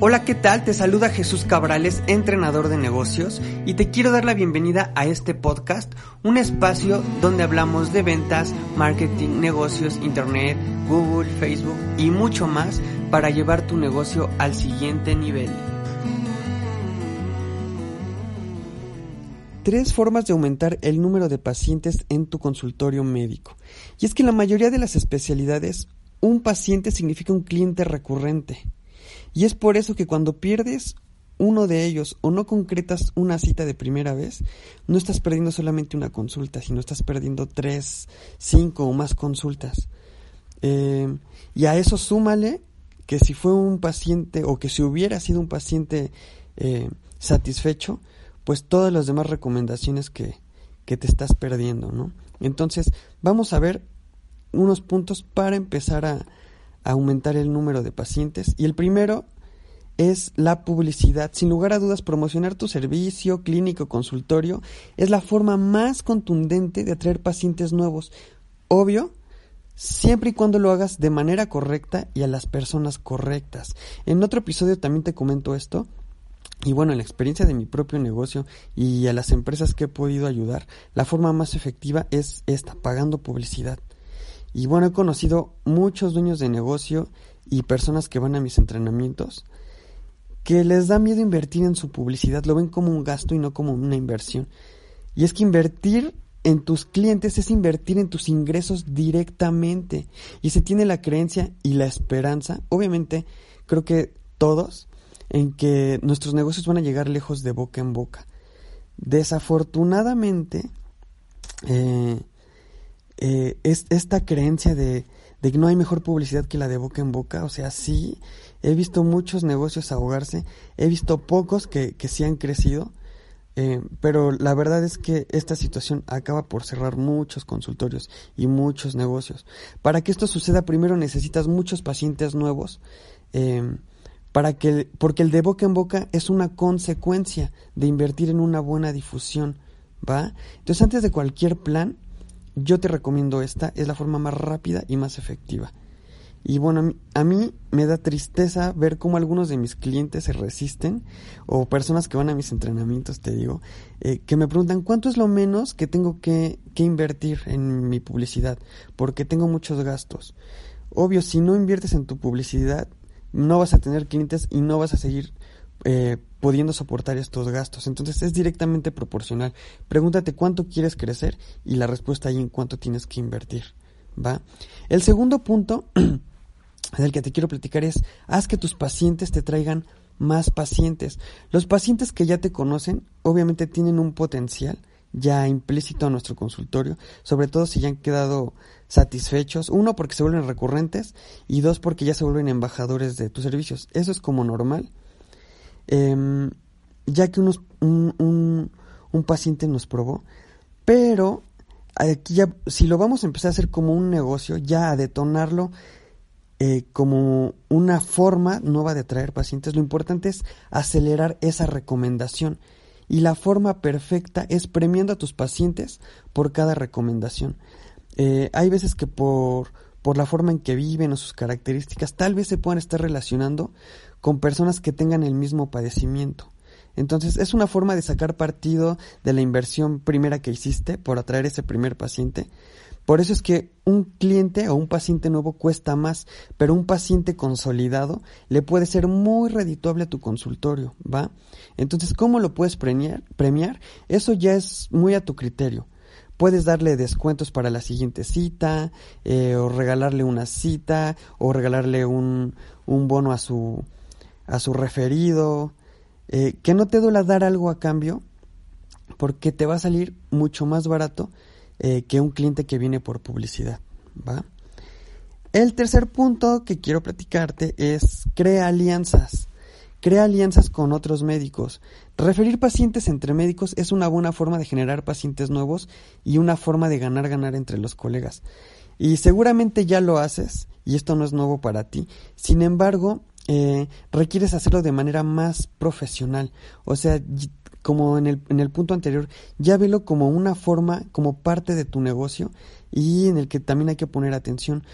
Hola, ¿qué tal? Te saluda Jesús Cabrales, entrenador de negocios, y te quiero dar la bienvenida a este podcast, un espacio donde hablamos de ventas, marketing, negocios, internet, Google, Facebook y mucho más para llevar tu negocio al siguiente nivel. Tres formas de aumentar el número de pacientes en tu consultorio médico. Y es que la mayoría de las especialidades, un paciente significa un cliente recurrente. Y es por eso que cuando pierdes uno de ellos o no concretas una cita de primera vez, no estás perdiendo solamente una consulta, sino estás perdiendo tres, cinco o más consultas. Eh, y a eso súmale que si fue un paciente o que si hubiera sido un paciente eh, satisfecho, pues todas las demás recomendaciones que, que te estás perdiendo, ¿no? Entonces, vamos a ver unos puntos para empezar a, aumentar el número de pacientes. Y el primero es la publicidad. Sin lugar a dudas, promocionar tu servicio clínico, consultorio, es la forma más contundente de atraer pacientes nuevos. Obvio, siempre y cuando lo hagas de manera correcta y a las personas correctas. En otro episodio también te comento esto. Y bueno, en la experiencia de mi propio negocio y a las empresas que he podido ayudar, la forma más efectiva es esta, pagando publicidad. Y bueno, he conocido muchos dueños de negocio y personas que van a mis entrenamientos que les da miedo invertir en su publicidad, lo ven como un gasto y no como una inversión. Y es que invertir en tus clientes es invertir en tus ingresos directamente. Y se tiene la creencia y la esperanza, obviamente creo que todos, en que nuestros negocios van a llegar lejos de boca en boca. Desafortunadamente, eh, eh, es esta creencia de, que no hay mejor publicidad que la de boca en boca. O sea, sí, he visto muchos negocios ahogarse, he visto pocos que, que sí han crecido, eh, pero la verdad es que esta situación acaba por cerrar muchos consultorios y muchos negocios. Para que esto suceda, primero necesitas muchos pacientes nuevos. Eh, para que, porque el de boca en boca es una consecuencia de invertir en una buena difusión, ¿va? Entonces, antes de cualquier plan, yo te recomiendo esta, es la forma más rápida y más efectiva. Y bueno, a mí me da tristeza ver cómo algunos de mis clientes se resisten, o personas que van a mis entrenamientos, te digo, eh, que me preguntan cuánto es lo menos que tengo que, que invertir en mi publicidad, porque tengo muchos gastos. Obvio, si no inviertes en tu publicidad, no vas a tener clientes y no vas a seguir eh, pudiendo soportar estos gastos. Entonces es directamente proporcional. Pregúntate cuánto quieres crecer y la respuesta ahí en cuánto tienes que invertir. ¿Va? El segundo punto del que te quiero platicar es haz que tus pacientes te traigan más pacientes. Los pacientes que ya te conocen obviamente tienen un potencial ya implícito a nuestro consultorio, sobre todo si ya han quedado satisfechos, uno porque se vuelven recurrentes y dos porque ya se vuelven embajadores de tus servicios. Eso es como normal Em, ya que unos, un, un, paciente nos probó, pero aquí ya, si lo vamos a empezar a hacer como un negocio, ya a detonarlo eh, como una forma nueva de atraer pacientes, lo importante es acelerar esa recomendación. Y la forma perfecta es premiando a tus pacientes por cada recomendación. Eh, hay veces que por, por la forma en que viven o sus características, tal vez se puedan estar relacionando con personas que tengan el mismo padecimiento. Entonces es una forma de sacar partido de la inversión primera que hiciste por atraer ese primer paciente. Por eso es que un cliente o un paciente nuevo cuesta más, pero un paciente consolidado le puede ser muy redituable a tu consultorio, ¿va? Entonces, ¿cómo lo puedes premiar? premiar? Eso ya es muy a tu criterio. Puedes darle descuentos para la siguiente cita, eh, o regalarle una cita, o regalarle un, bono a su, a su referido, eh, que no te duela dar algo a cambio, porque te va a salir mucho más barato eh, que un cliente que viene por publicidad, ¿va? El tercer punto que quiero platicarte es crea alianzas. Crea alianzas con otros médicos. Referir pacientes entre médicos es una buena forma de generar pacientes nuevos y una forma de ganar-ganar entre los colegas. Y seguramente ya lo haces, y esto no es nuevo para ti. Sin embargo, eh, requieres hacerlo de manera más profesional. O sea, como en el, en el punto anterior, ya velo como una forma, como parte de tu negocio y en el que también hay que poner atención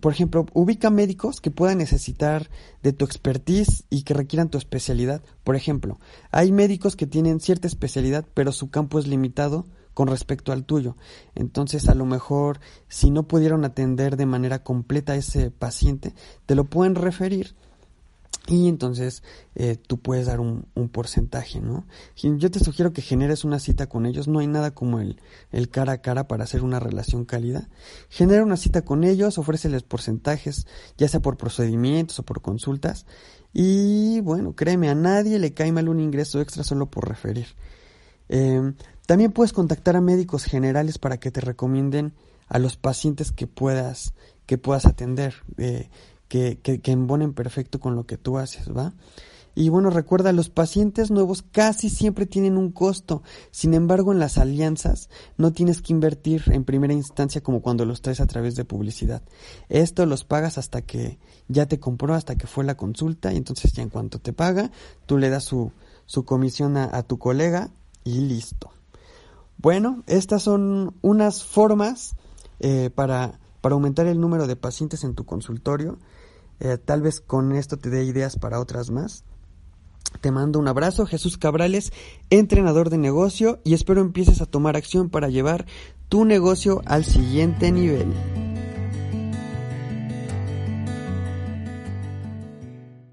por ejemplo, ubica médicos que puedan necesitar de tu expertise y que requieran tu especialidad. Por ejemplo, hay médicos que tienen cierta especialidad, pero su campo es limitado con respecto al tuyo. Entonces, a lo mejor, si no pudieron atender de manera completa a ese paciente, te lo pueden referir y entonces eh, tú puedes dar un, porcentaje, ¿no? Yo te sugiero que generes una cita con ellos, no hay nada como el, el cara a cara para hacer una relación cálida. Genera una cita con ellos, ofréceles porcentajes, ya sea por procedimientos o por consultas. Y bueno, créeme, a nadie le cae mal un ingreso extra solo por referir. Em, también puedes contactar a médicos generales para que te recomienden a los pacientes que puedas, que puedas atender. Eh, que, que, embonen perfecto con lo que tú haces, ¿va? Y bueno, recuerda, los pacientes nuevos casi siempre tienen un costo. Sin embargo, en las alianzas no tienes que invertir en primera instancia como cuando los traes a través de publicidad. Esto los pagas hasta que ya te compró, hasta que fue la consulta, y entonces ya en cuanto te paga, tú le das su, su comisión a, tu colega y listo. Bueno, estas son unas formas eh, para, para aumentar el número de pacientes en tu consultorio. Eh, tal vez con esto te dé ideas para otras más. Te mando un abrazo, Jesús Cabrales, entrenador de negocio, y espero empieces a tomar acción para llevar tu negocio al siguiente nivel.